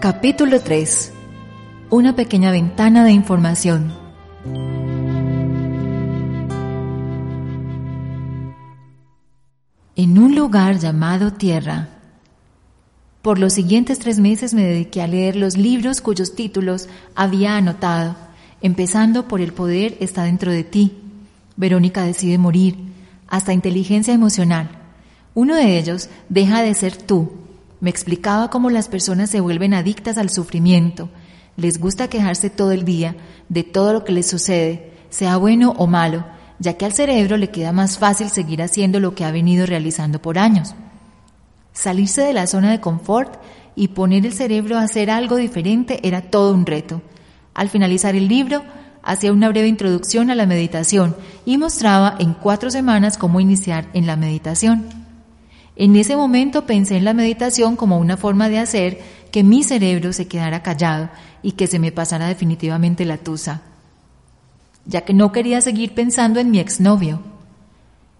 Capítulo 3. Una pequeña ventana de información. En un lugar llamado Tierra. Por los siguientes tres meses me dediqué a leer los libros cuyos títulos había anotado, empezando por El poder está dentro de ti. Verónica decide morir, hasta inteligencia emocional. Uno de ellos, Deja de ser tú, me explicaba cómo las personas se vuelven adictas al sufrimiento. Les gusta quejarse todo el día de todo lo que les sucede, sea bueno o malo, ya que al cerebro le queda más fácil seguir haciendo lo que ha venido realizando por años. Salirse de la zona de confort y poner el cerebro a hacer algo diferente era todo un reto. Al finalizar el libro, hacía una breve introducción a la meditación y mostraba en cuatro semanas cómo iniciar en la meditación. En ese momento pensé en la meditación como una forma de hacer que mi cerebro se quedara callado y que se me pasara definitivamente la tusa, ya que no quería seguir pensando en mi exnovio.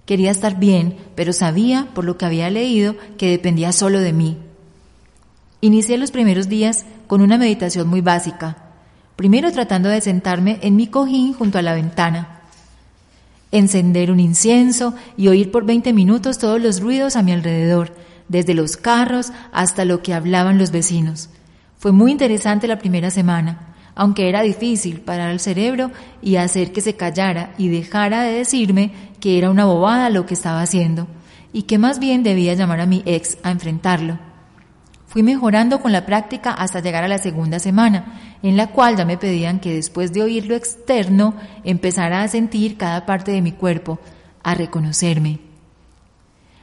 Quería estar bien, pero sabía, por lo que había leído, que dependía solo de mí. Inicié los primeros días con una meditación muy básica, primero tratando de sentarme en mi cojín junto a la ventana encender un incienso y oír por 20 minutos todos los ruidos a mi alrededor, desde los carros hasta lo que hablaban los vecinos. Fue muy interesante la primera semana, aunque era difícil parar el cerebro y hacer que se callara y dejara de decirme que era una bobada lo que estaba haciendo y que más bien debía llamar a mi ex a enfrentarlo. Fui mejorando con la práctica hasta llegar a la segunda semana, en la cual ya me pedían que después de oír lo externo empezara a sentir cada parte de mi cuerpo, a reconocerme.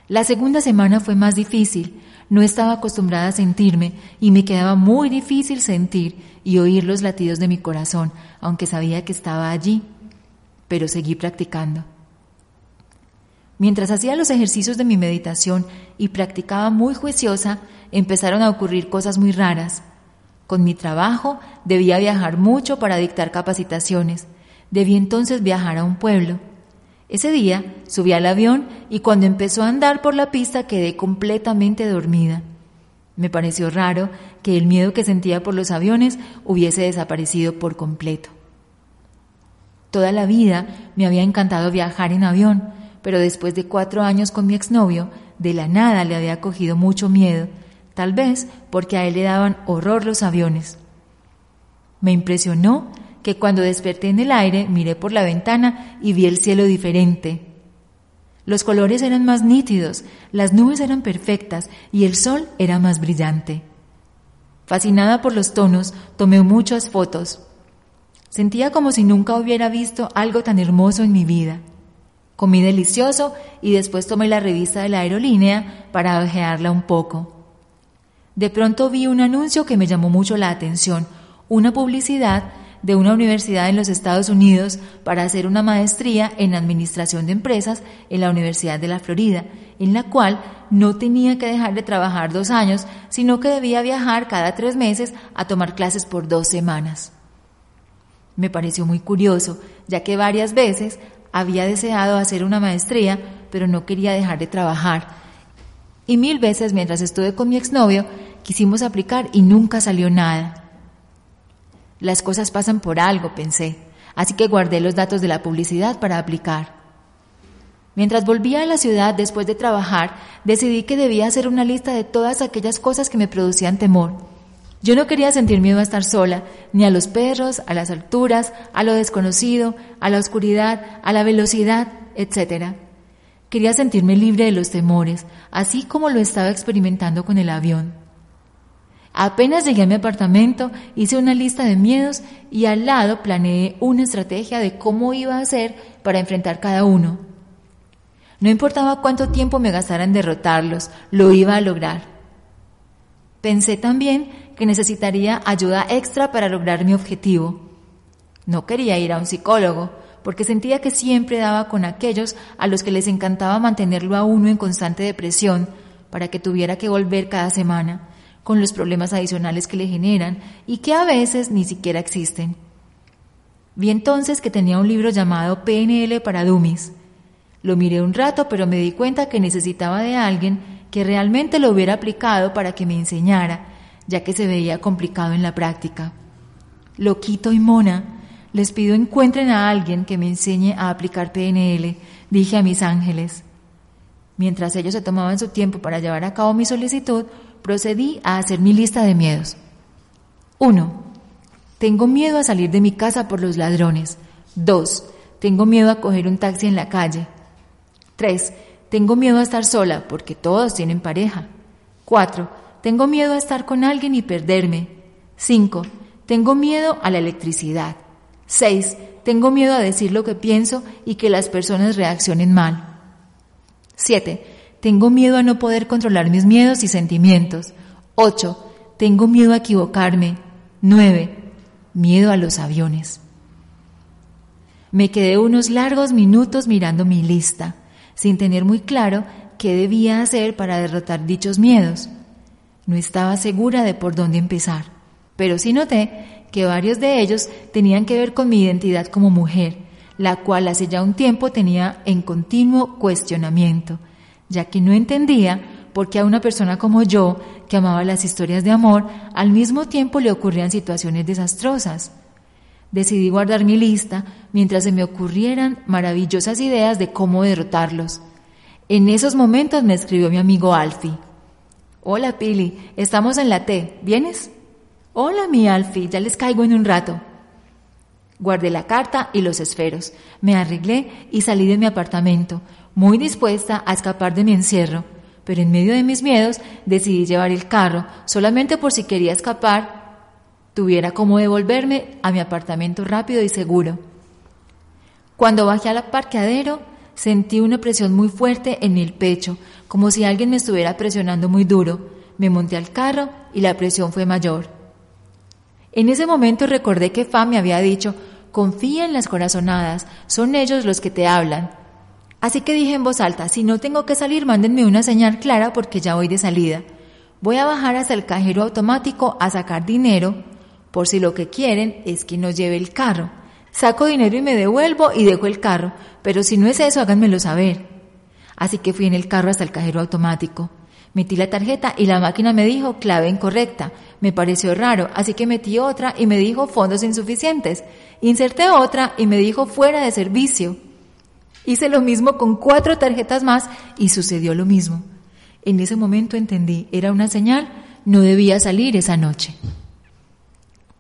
La segunda semana fue más difícil, no estaba acostumbrada a sentirme y me quedaba muy difícil sentir y oír los latidos de mi corazón, aunque sabía que estaba allí, pero seguí practicando. Mientras hacía los ejercicios de mi meditación y practicaba muy juiciosa, empezaron a ocurrir cosas muy raras. Con mi trabajo debía viajar mucho para dictar capacitaciones. Debí entonces viajar a un pueblo. Ese día subí al avión y cuando empezó a andar por la pista quedé completamente dormida. Me pareció raro que el miedo que sentía por los aviones hubiese desaparecido por completo. Toda la vida me había encantado viajar en avión, pero después de cuatro años con mi exnovio, de la nada le había cogido mucho miedo, tal vez porque a él le daban horror los aviones. Me impresionó que cuando desperté en el aire miré por la ventana y vi el cielo diferente. Los colores eran más nítidos, las nubes eran perfectas y el sol era más brillante. Fascinada por los tonos, tomé muchas fotos. Sentía como si nunca hubiera visto algo tan hermoso en mi vida. Comí delicioso y después tomé la revista de la aerolínea para ojearla un poco. De pronto vi un anuncio que me llamó mucho la atención, una publicidad de una universidad en los Estados Unidos para hacer una maestría en Administración de Empresas en la Universidad de la Florida, en la cual no tenía que dejar de trabajar dos años, sino que debía viajar cada tres meses a tomar clases por dos semanas. Me pareció muy curioso, ya que varias veces había deseado hacer una maestría, pero no quería dejar de trabajar. Y mil veces mientras estuve con mi exnovio, quisimos aplicar y nunca salió nada. Las cosas pasan por algo, pensé, así que guardé los datos de la publicidad para aplicar. Mientras volvía a la ciudad después de trabajar, decidí que debía hacer una lista de todas aquellas cosas que me producían temor yo no quería sentir miedo a estar sola, ni a los perros, a las alturas, a lo desconocido, a la oscuridad, a la velocidad, etc. Quería sentirme libre de los temores, así como lo estaba experimentando con el avión. Apenas llegué a mi apartamento, hice una lista de miedos y al lado planeé una estrategia de cómo iba a hacer para enfrentar cada uno. No importaba cuánto tiempo me gastara en derrotarlos, lo iba a lograr. Pensé también que necesitaría ayuda extra para lograr mi objetivo. No quería ir a un psicólogo, porque sentía que siempre daba con aquellos a los que les encantaba mantenerlo a uno en constante depresión para que tuviera que volver cada semana con los problemas adicionales que le generan y que a veces ni siquiera existen. Vi entonces que tenía un libro llamado PNL para Dummies. Lo miré un rato, pero me di cuenta que necesitaba de alguien que realmente lo hubiera aplicado para que me enseñara, ya que se veía complicado en la práctica. Loquito y Mona, les pido encuentren a alguien que me enseñe a aplicar PNL, dije a mis ángeles. Mientras ellos se tomaban su tiempo para llevar a cabo mi solicitud, procedí a hacer mi lista de miedos. 1. Tengo miedo a salir de mi casa por los ladrones. 2. Tengo miedo a coger un taxi en la calle. 3. Tengo miedo a estar sola porque todos tienen pareja. 4. Tengo miedo a estar con alguien y perderme. 5. Tengo miedo a la electricidad. 6. Tengo miedo a decir lo que pienso y que las personas reaccionen mal. 7. Tengo miedo a no poder controlar mis miedos y sentimientos. 8. Tengo miedo a equivocarme. 9. Miedo a los aviones. Me quedé unos largos minutos mirando mi lista, sin tener muy claro qué debía hacer para derrotar dichos miedos. No estaba segura de por dónde empezar, pero sí noté que varios de ellos tenían que ver con mi identidad como mujer, la cual hace ya un tiempo tenía en continuo cuestionamiento ya que no entendía por qué a una persona como yo, que amaba las historias de amor, al mismo tiempo le ocurrían situaciones desastrosas. Decidí guardar mi lista mientras se me ocurrieran maravillosas ideas de cómo derrotarlos. En esos momentos me escribió mi amigo Alfie. Hola Pili, estamos en la T, ¿vienes? Hola mi Alfie, ya les caigo en un rato. Guardé la carta y los esferos, me arreglé y salí de mi apartamento, muy dispuesta a escapar de mi encierro, pero en medio de mis miedos decidí llevar el carro solamente por si quería escapar, tuviera como devolverme a mi apartamento rápido y seguro. Cuando bajé al parqueadero, sentí una presión muy fuerte en el pecho, como si alguien me estuviera presionando muy duro. Me monté al carro y la presión fue mayor. En ese momento recordé que Fa me había dicho, confía en las corazonadas, son ellos los que te hablan. Así que dije en voz alta, si no tengo que salir, mándenme una señal clara porque ya voy de salida. Voy a bajar hasta el cajero automático a sacar dinero, por si lo que quieren es que nos lleve el carro. Saco dinero y me devuelvo y dejo el carro, pero si no es eso, háganmelo saber. Así que fui en el carro hasta el cajero automático. Metí la tarjeta y la máquina me dijo clave incorrecta. Me pareció raro, así que metí otra y me dijo fondos insuficientes. Inserté otra y me dijo fuera de servicio. Hice lo mismo con cuatro tarjetas más y sucedió lo mismo. En ese momento entendí, era una señal, no debía salir esa noche.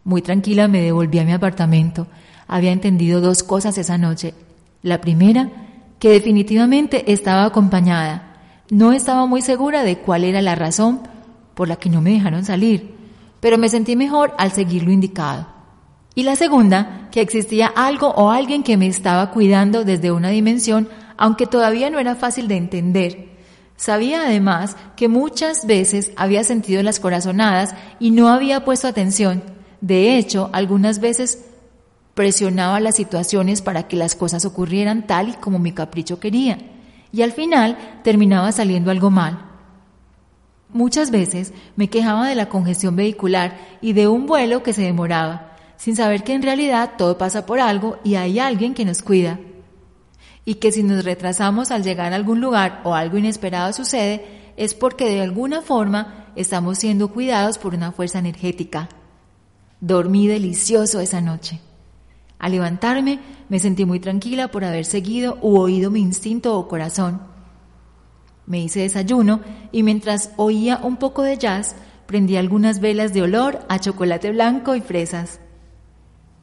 Muy tranquila me devolví a mi apartamento. Había entendido dos cosas esa noche. La primera, que definitivamente estaba acompañada. No estaba muy segura de cuál era la razón por la que no me dejaron salir, pero me sentí mejor al seguir lo indicado. Y la segunda, que existía algo o alguien que me estaba cuidando desde una dimensión, aunque todavía no era fácil de entender. Sabía además que muchas veces había sentido las corazonadas y no había puesto atención. De hecho, algunas veces presionaba las situaciones para que las cosas ocurrieran tal y como mi capricho quería. Y al final terminaba saliendo algo mal. Muchas veces me quejaba de la congestión vehicular y de un vuelo que se demoraba sin saber que en realidad todo pasa por algo y hay alguien que nos cuida. Y que si nos retrasamos al llegar a algún lugar o algo inesperado sucede, es porque de alguna forma estamos siendo cuidados por una fuerza energética. Dormí delicioso esa noche. Al levantarme me sentí muy tranquila por haber seguido u oído mi instinto o corazón. Me hice desayuno y mientras oía un poco de jazz, prendí algunas velas de olor a chocolate blanco y fresas.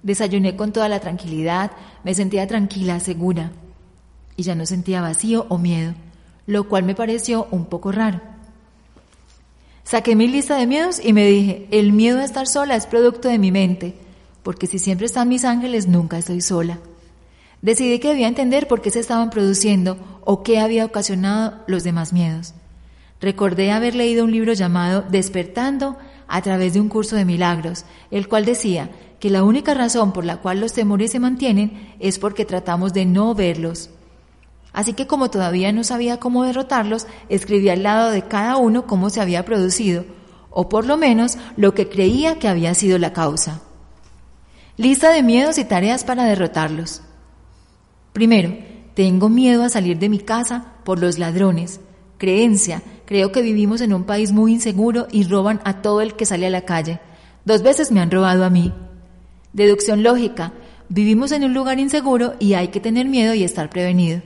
Desayuné con toda la tranquilidad, me sentía tranquila, segura, y ya no sentía vacío o miedo, lo cual me pareció un poco raro. Saqué mi lista de miedos y me dije, el miedo a estar sola es producto de mi mente, porque si siempre están mis ángeles, nunca estoy sola. Decidí que debía entender por qué se estaban produciendo o qué había ocasionado los demás miedos. Recordé haber leído un libro llamado Despertando a través de un curso de milagros, el cual decía que la única razón por la cual los temores se mantienen es porque tratamos de no verlos. Así que como todavía no sabía cómo derrotarlos, escribí al lado de cada uno cómo se había producido, o por lo menos lo que creía que había sido la causa. Lista de miedos y tareas para derrotarlos. Primero, tengo miedo a salir de mi casa por los ladrones. Creencia, creo que vivimos en un país muy inseguro y roban a todo el que sale a la calle. Dos veces me han robado a mí. Deducción lógica, vivimos en un lugar inseguro y hay que tener miedo y estar prevenido.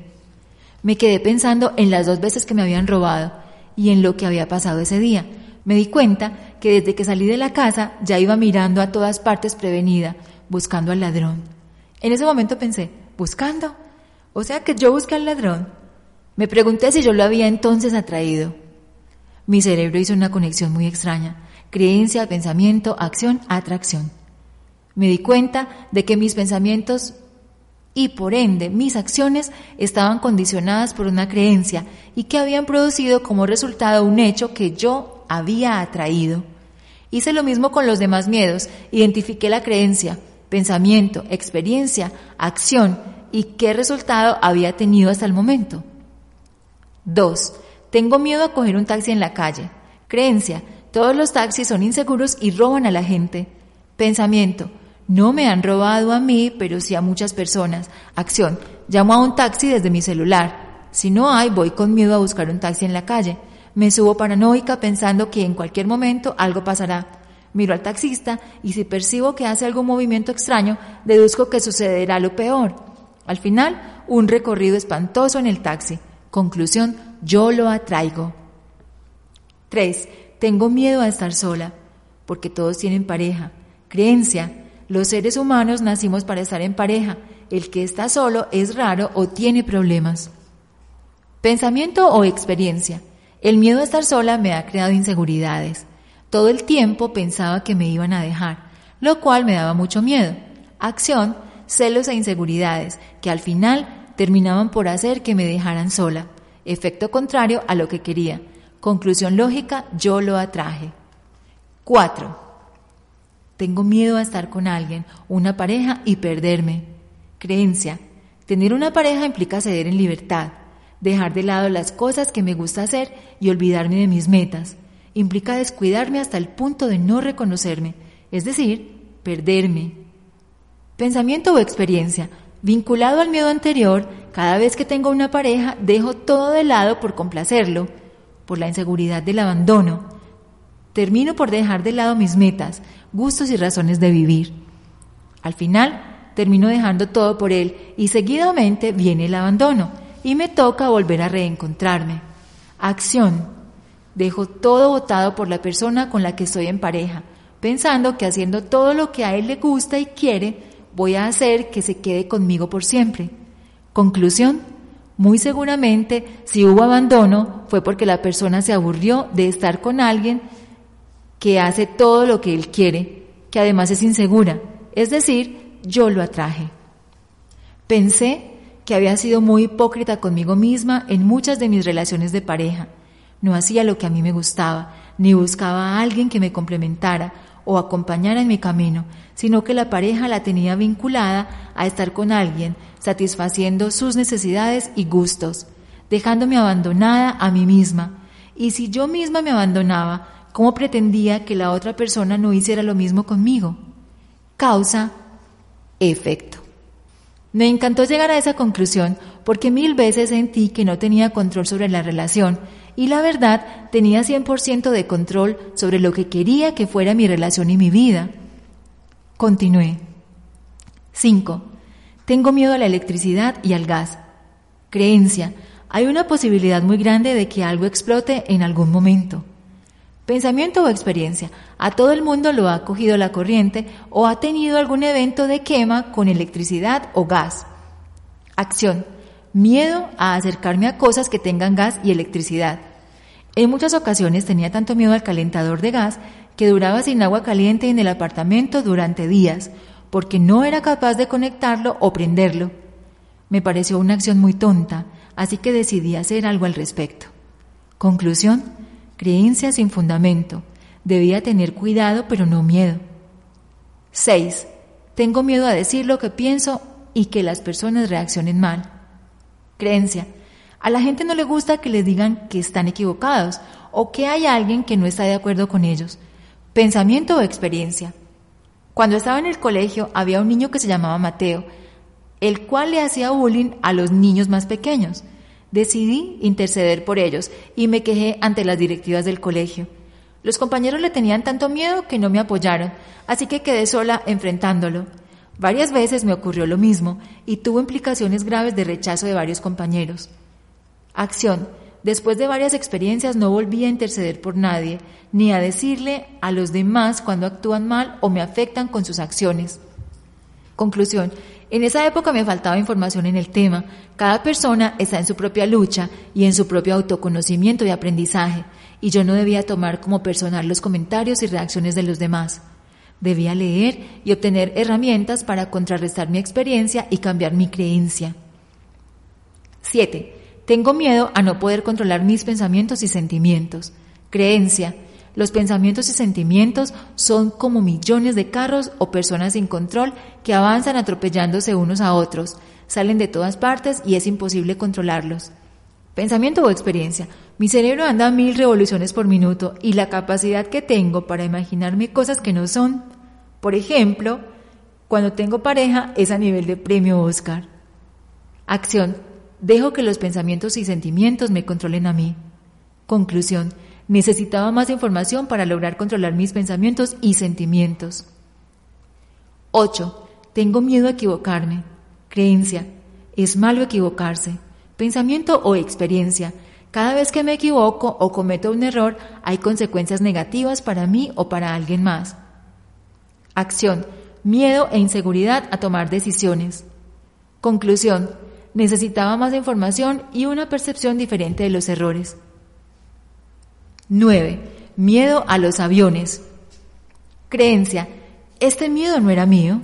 Me quedé pensando en las dos veces que me habían robado y en lo que había pasado ese día. Me di cuenta que desde que salí de la casa ya iba mirando a todas partes prevenida, buscando al ladrón. En ese momento pensé, ¿buscando? O sea que yo busqué al ladrón. Me pregunté si yo lo había entonces atraído. Mi cerebro hizo una conexión muy extraña. Creencia, pensamiento, acción, atracción. Me di cuenta de que mis pensamientos y por ende mis acciones estaban condicionadas por una creencia y que habían producido como resultado un hecho que yo había atraído. Hice lo mismo con los demás miedos, identifiqué la creencia, pensamiento, experiencia, acción y qué resultado había tenido hasta el momento. 2. Tengo miedo a coger un taxi en la calle. Creencia, todos los taxis son inseguros y roban a la gente. Pensamiento, no me han robado a mí, pero sí a muchas personas. Acción. Llamo a un taxi desde mi celular. Si no hay, voy con miedo a buscar un taxi en la calle. Me subo paranoica pensando que en cualquier momento algo pasará. Miro al taxista y si percibo que hace algún movimiento extraño, deduzco que sucederá lo peor. Al final, un recorrido espantoso en el taxi. Conclusión, yo lo atraigo. 3. Tengo miedo a estar sola, porque todos tienen pareja. Creencia, los seres humanos nacimos para estar en pareja. El que está solo es raro o tiene problemas. Pensamiento o experiencia. El miedo a estar sola me ha creado inseguridades. Todo el tiempo pensaba que me iban a dejar, lo cual me daba mucho miedo. Acción, celos e inseguridades, que al final terminaban por hacer que me dejaran sola. Efecto contrario a lo que quería. Conclusión lógica, yo lo atraje. 4. Tengo miedo a estar con alguien, una pareja y perderme. Creencia. Tener una pareja implica ceder en libertad, dejar de lado las cosas que me gusta hacer y olvidarme de mis metas. Implica descuidarme hasta el punto de no reconocerme, es decir, perderme. Pensamiento o experiencia. Vinculado al miedo anterior, cada vez que tengo una pareja dejo todo de lado por complacerlo, por la inseguridad del abandono, Termino por dejar de lado mis metas, gustos y razones de vivir. Al final, termino dejando todo por él y seguidamente viene el abandono y me toca volver a reencontrarme. Acción. Dejo todo votado por la persona con la que estoy en pareja, pensando que haciendo todo lo que a él le gusta y quiere, voy a hacer que se quede conmigo por siempre. Conclusión. Muy seguramente, si hubo abandono, fue porque la persona se aburrió de estar con alguien que hace todo lo que él quiere, que además es insegura, es decir, yo lo atraje. Pensé que había sido muy hipócrita conmigo misma en muchas de mis relaciones de pareja. No hacía lo que a mí me gustaba, ni buscaba a alguien que me complementara o acompañara en mi camino, sino que la pareja la tenía vinculada a estar con alguien, satisfaciendo sus necesidades y gustos, dejándome abandonada a mí misma. Y si yo misma me abandonaba, ¿Cómo pretendía que la otra persona no hiciera lo mismo conmigo? Causa, efecto. Me encantó llegar a esa conclusión porque mil veces sentí que no tenía control sobre la relación y la verdad tenía 100% de control sobre lo que quería que fuera mi relación y mi vida. Continué. 5. Tengo miedo a la electricidad y al gas. Creencia. Hay una posibilidad muy grande de que algo explote en algún momento. Pensamiento o experiencia. A todo el mundo lo ha cogido la corriente o ha tenido algún evento de quema con electricidad o gas. Acción. Miedo a acercarme a cosas que tengan gas y electricidad. En muchas ocasiones tenía tanto miedo al calentador de gas que duraba sin agua caliente en el apartamento durante días, porque no era capaz de conectarlo o prenderlo. Me pareció una acción muy tonta, así que decidí hacer algo al respecto. Conclusión, creencia sin fundamento. Debía tener cuidado, pero no miedo. 6. Tengo miedo a decir lo que pienso y que las personas reaccionen mal. Creencia. A la gente no le gusta que les digan que están equivocados o que hay alguien que no está de acuerdo con ellos. Pensamiento o experiencia. Cuando estaba en el colegio había un niño que se llamaba Mateo, el cual le hacía bullying a los niños más pequeños. Decidí interceder por ellos y me quejé ante las directivas del colegio. Los compañeros le tenían tanto miedo que no me apoyaron, así que quedé sola enfrentándolo. Varias veces me ocurrió lo mismo y tuvo implicaciones graves de rechazo de varios compañeros. Acción. Después de varias experiencias no volví a interceder por nadie, ni a decirle a los demás cuando actúan mal o me afectan con sus acciones. Conclusión. En esa época me faltaba información en el tema. Cada persona está en su propia lucha y en su propio autoconocimiento y aprendizaje, y yo no debía tomar como personal los comentarios y reacciones de los demás. Debía leer y obtener herramientas para contrarrestar mi experiencia y cambiar mi creencia. 7. Tengo miedo a no poder controlar mis pensamientos y sentimientos. Creencia. Los pensamientos y sentimientos son como millones de carros o personas sin control que avanzan atropellándose unos a otros, salen de todas partes y es imposible controlarlos. Pensamiento o experiencia. Mi cerebro anda a mil revoluciones por minuto y la capacidad que tengo para imaginarme cosas que no son. Por ejemplo, cuando tengo pareja es a nivel de premio Oscar. Acción. Dejo que los pensamientos y sentimientos me controlen a mí. Conclusión. Necesitaba más información para lograr controlar mis pensamientos y sentimientos. 8. Tengo miedo a equivocarme. Creencia. Es malo equivocarse. Pensamiento o experiencia. Cada vez que me equivoco o cometo un error hay consecuencias negativas para mí o para alguien más. Acción. Miedo e inseguridad a tomar decisiones. Conclusión necesitaba más información y una percepción diferente de los errores. 9. Miedo a los aviones. Creencia. Este miedo no era mío.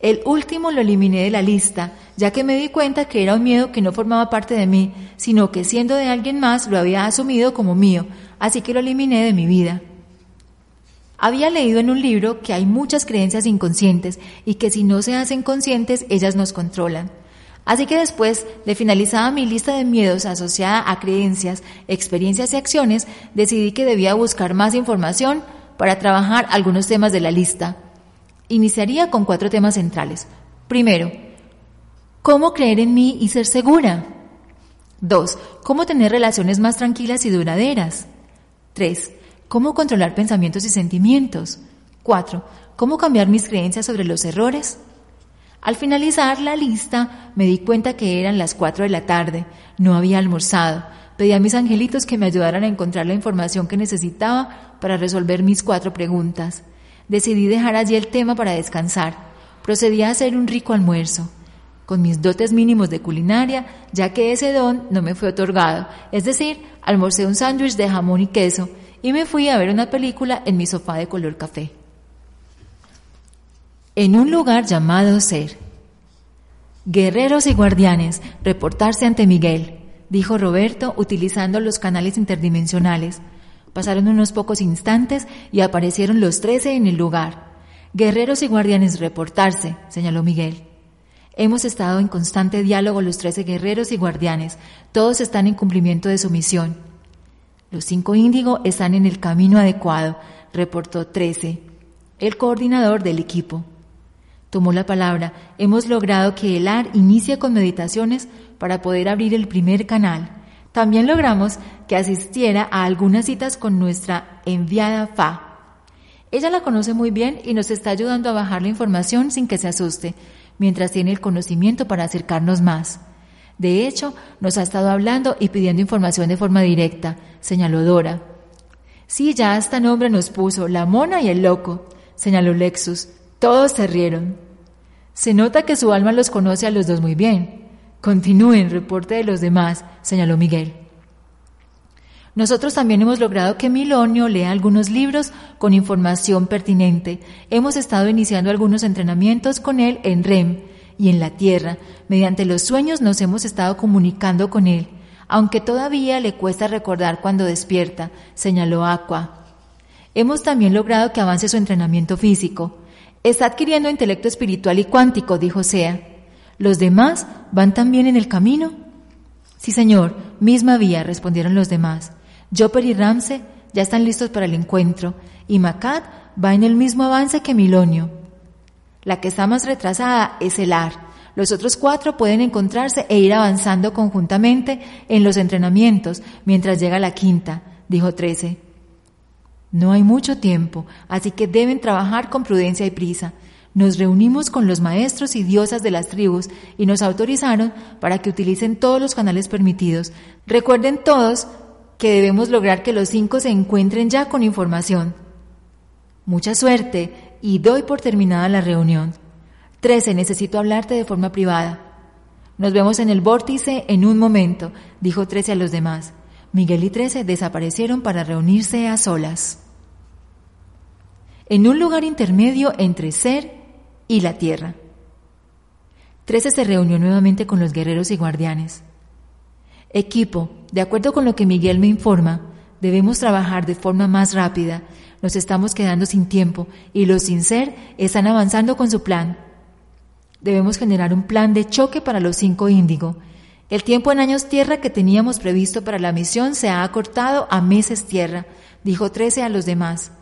El último lo eliminé de la lista, ya que me di cuenta que era un miedo que no formaba parte de mí, sino que siendo de alguien más lo había asumido como mío, así que lo eliminé de mi vida. Había leído en un libro que hay muchas creencias inconscientes y que si no se hacen conscientes ellas nos controlan. Así que después de finalizada mi lista de miedos asociada a creencias, experiencias y acciones, decidí que debía buscar más información para trabajar algunos temas de la lista. Iniciaría con cuatro temas centrales. Primero, ¿cómo creer en mí y ser segura? Dos, ¿cómo tener relaciones más tranquilas y duraderas? Tres, ¿cómo controlar pensamientos y sentimientos? Cuatro, ¿cómo cambiar mis creencias sobre los errores? Al finalizar la lista me di cuenta que eran las 4 de la tarde, no había almorzado. Pedí a mis angelitos que me ayudaran a encontrar la información que necesitaba para resolver mis cuatro preguntas. Decidí dejar allí el tema para descansar. Procedí a hacer un rico almuerzo, con mis dotes mínimos de culinaria, ya que ese don no me fue otorgado. Es decir, almorcé un sándwich de jamón y queso y me fui a ver una película en mi sofá de color café en un lugar llamado Ser. Guerreros y guardianes, reportarse ante Miguel, dijo Roberto utilizando los canales interdimensionales. Pasaron unos pocos instantes y aparecieron los trece en el lugar. Guerreros y guardianes, reportarse, señaló Miguel. Hemos estado en constante diálogo los trece guerreros y guardianes. Todos están en cumplimiento de su misión. Los cinco índigo están en el camino adecuado, reportó trece, el coordinador del equipo tomó la palabra, hemos logrado que el AR inicie con meditaciones para poder abrir el primer canal. También logramos que asistiera a algunas citas con nuestra enviada FA. Ella la conoce muy bien y nos está ayudando a bajar la información sin que se asuste, mientras tiene el conocimiento para acercarnos más. De hecho, nos ha estado hablando y pidiendo información de forma directa, señaló Dora. Sí, ya hasta nombre nos puso, la mona y el loco, señaló Lexus. Todos se rieron. Se nota que su alma los conoce a los dos muy bien. Continúen, reporte de los demás, señaló Miguel. Nosotros también hemos logrado que Milonio lea algunos libros con información pertinente. Hemos estado iniciando algunos entrenamientos con él en REM y en la Tierra. Mediante los sueños nos hemos estado comunicando con él, aunque todavía le cuesta recordar cuando despierta, señaló Aqua. Hemos también logrado que avance su entrenamiento físico. Está adquiriendo intelecto espiritual y cuántico, dijo Sea. ¿Los demás van también en el camino? Sí, señor, misma vía, respondieron los demás. Jopper y Ramsey ya están listos para el encuentro y Macat va en el mismo avance que Milonio. La que está más retrasada es el AR. Los otros cuatro pueden encontrarse e ir avanzando conjuntamente en los entrenamientos mientras llega la quinta, dijo Trece. No hay mucho tiempo, así que deben trabajar con prudencia y prisa. Nos reunimos con los maestros y diosas de las tribus y nos autorizaron para que utilicen todos los canales permitidos. Recuerden todos que debemos lograr que los cinco se encuentren ya con información. Mucha suerte y doy por terminada la reunión. Trece, necesito hablarte de forma privada. Nos vemos en el vórtice en un momento, dijo Trece a los demás. Miguel y Trece desaparecieron para reunirse a solas. En un lugar intermedio entre ser y la tierra. Trece se reunió nuevamente con los guerreros y guardianes. Equipo, de acuerdo con lo que Miguel me informa, debemos trabajar de forma más rápida. Nos estamos quedando sin tiempo y los sin ser están avanzando con su plan. Debemos generar un plan de choque para los cinco índigo. El tiempo en años tierra que teníamos previsto para la misión se ha acortado a meses tierra, dijo Trece a los demás.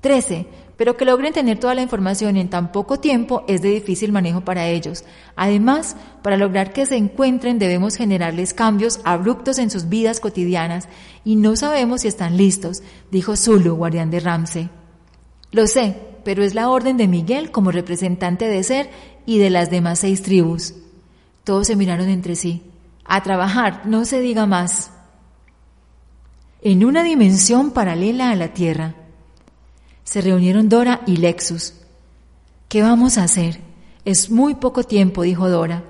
Trece, pero que logren tener toda la información en tan poco tiempo es de difícil manejo para ellos. Además, para lograr que se encuentren debemos generarles cambios abruptos en sus vidas cotidianas y no sabemos si están listos, dijo Zulu, guardián de Ramsey. Lo sé, pero es la orden de Miguel como representante de Ser y de las demás seis tribus. Todos se miraron entre sí. A trabajar, no se diga más. En una dimensión paralela a la Tierra, se reunieron Dora y Lexus. ¿Qué vamos a hacer? Es muy poco tiempo, dijo Dora.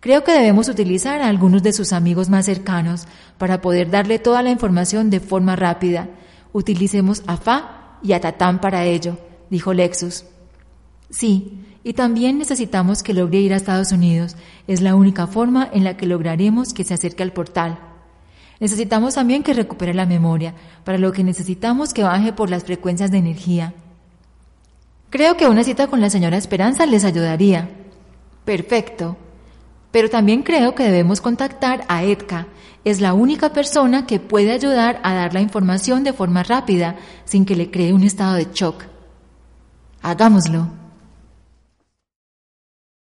Creo que debemos utilizar a algunos de sus amigos más cercanos para poder darle toda la información de forma rápida. Utilicemos a Fa y a Tatán para ello, dijo Lexus. Sí, y también necesitamos que logre ir a Estados Unidos. Es la única forma en la que lograremos que se acerque al portal. Necesitamos también que recupere la memoria, para lo que necesitamos que baje por las frecuencias de energía. Creo que una cita con la señora Esperanza les ayudaría. Perfecto. Pero también creo que debemos contactar a Edka. Es la única persona que puede ayudar a dar la información de forma rápida sin que le cree un estado de shock. Hagámoslo.